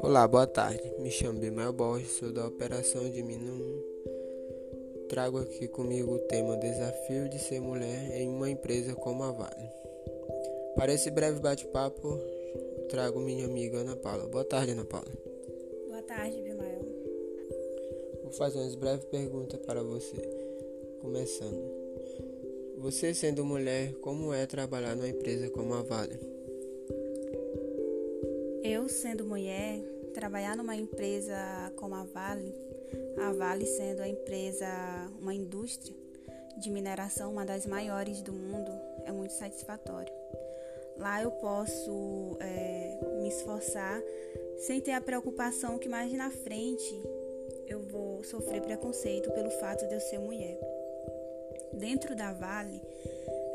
Olá, boa tarde. Me chamo Bimael Borges, sou da Operação de Minum. Trago aqui comigo o tema Desafio de ser mulher em uma empresa como a Vale. Para esse breve bate-papo, trago minha amiga Ana Paula. Boa tarde, Ana Paula. Boa tarde, Bimael. Vou fazer umas breves perguntas para você. Começando. Você sendo mulher, como é trabalhar numa empresa como a Vale? Eu sendo mulher, trabalhar numa empresa como a Vale, a Vale sendo a empresa, uma indústria de mineração, uma das maiores do mundo, é muito satisfatório. Lá eu posso é, me esforçar sem ter a preocupação que mais na frente eu vou sofrer preconceito pelo fato de eu ser mulher. Dentro da Vale,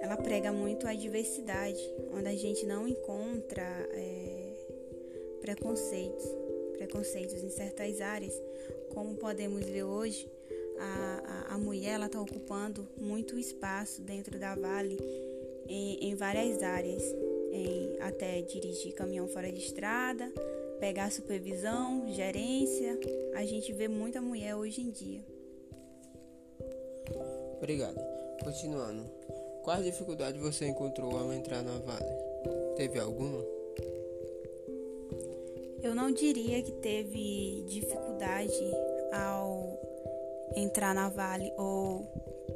ela prega muito a diversidade, onde a gente não encontra é, preconceitos, preconceitos em certas áreas, como podemos ver hoje, a, a, a mulher está ocupando muito espaço dentro da Vale em, em várias áreas, em até dirigir caminhão fora de estrada, pegar supervisão, gerência. A gente vê muita mulher hoje em dia. Obrigado. Continuando. Quais dificuldades você encontrou ao entrar na Vale? Teve alguma? Eu não diria que teve dificuldade ao entrar na Vale ou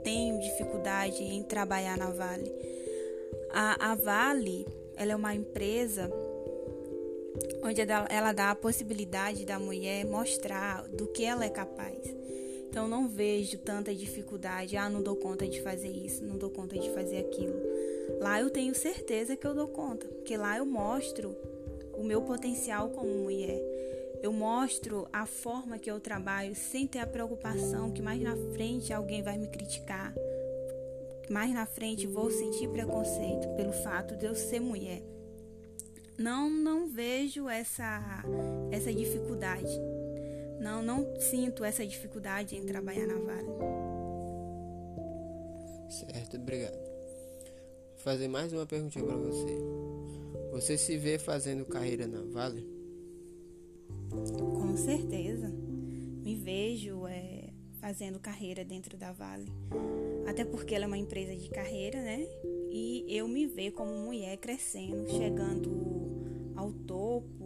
tenho dificuldade em trabalhar na Vale. A, a Vale ela é uma empresa onde ela dá a possibilidade da mulher mostrar do que ela é capaz. Então não vejo tanta dificuldade, ah, não dou conta de fazer isso, não dou conta de fazer aquilo. Lá eu tenho certeza que eu dou conta, porque lá eu mostro o meu potencial como mulher. Eu mostro a forma que eu trabalho sem ter a preocupação que mais na frente alguém vai me criticar. Mais na frente vou sentir preconceito pelo fato de eu ser mulher. Não, não vejo essa essa dificuldade. Não, não sinto essa dificuldade em trabalhar na Vale. Certo, obrigado. Vou fazer mais uma pergunta para você. Você se vê fazendo carreira na Vale? Com certeza. Me vejo é, fazendo carreira dentro da Vale. Até porque ela é uma empresa de carreira, né? E eu me vejo como mulher crescendo, chegando ao topo,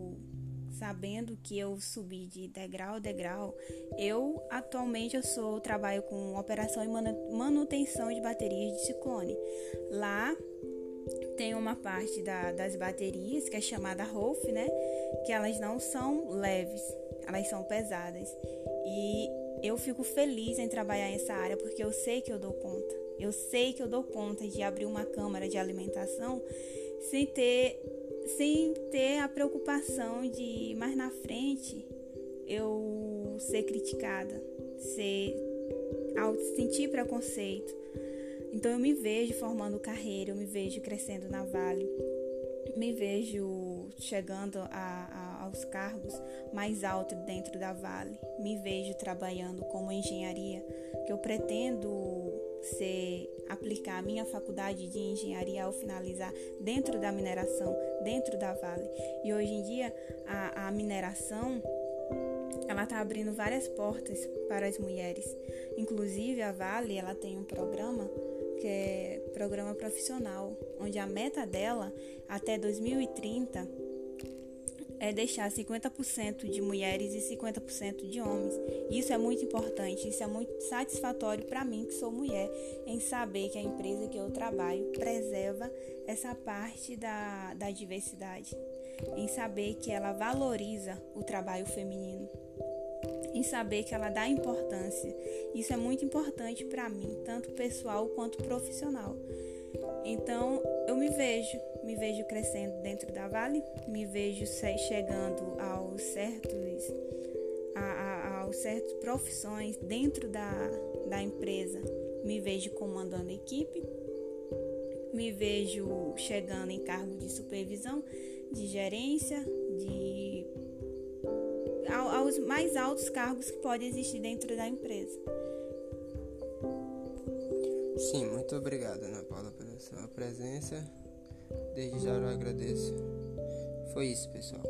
sabendo que eu subi de degrau a degrau. Eu atualmente eu sou trabalho com operação e manutenção de baterias de ciclone. Lá tem uma parte da, das baterias que é chamada Rolf, né? Que elas não são leves, elas são pesadas. E eu fico feliz em trabalhar nessa área porque eu sei que eu dou conta. Eu sei que eu dou conta de abrir uma câmara de alimentação sem ter sem ter a preocupação de mais na frente eu ser criticada, ser sentir preconceito. Então eu me vejo formando carreira, eu me vejo crescendo na Vale, me vejo chegando a, a, aos cargos mais altos dentro da Vale, me vejo trabalhando como engenharia, que eu pretendo ser aplicar a minha faculdade de engenharia ao finalizar dentro da mineração, dentro da Vale. E hoje em dia a, a mineração ela está abrindo várias portas para as mulheres. Inclusive a Vale ela tem um programa que é programa profissional, onde a meta dela até 2030 é deixar 50% de mulheres e 50% de homens. Isso é muito importante, isso é muito satisfatório para mim, que sou mulher, em saber que a empresa que eu trabalho preserva essa parte da, da diversidade, em saber que ela valoriza o trabalho feminino em saber que ela dá importância. Isso é muito importante para mim, tanto pessoal quanto profissional. Então, me vejo, me vejo crescendo dentro da Vale, me vejo chegando aos certos, a, a, aos certas profissões dentro da, da empresa, me vejo comandando equipe, me vejo chegando em cargo de supervisão, de gerência, de aos mais altos cargos que podem existir dentro da empresa. Sim, muito obrigado, Ana Paula, pela sua presença. Desde já eu agradeço. Foi isso, pessoal.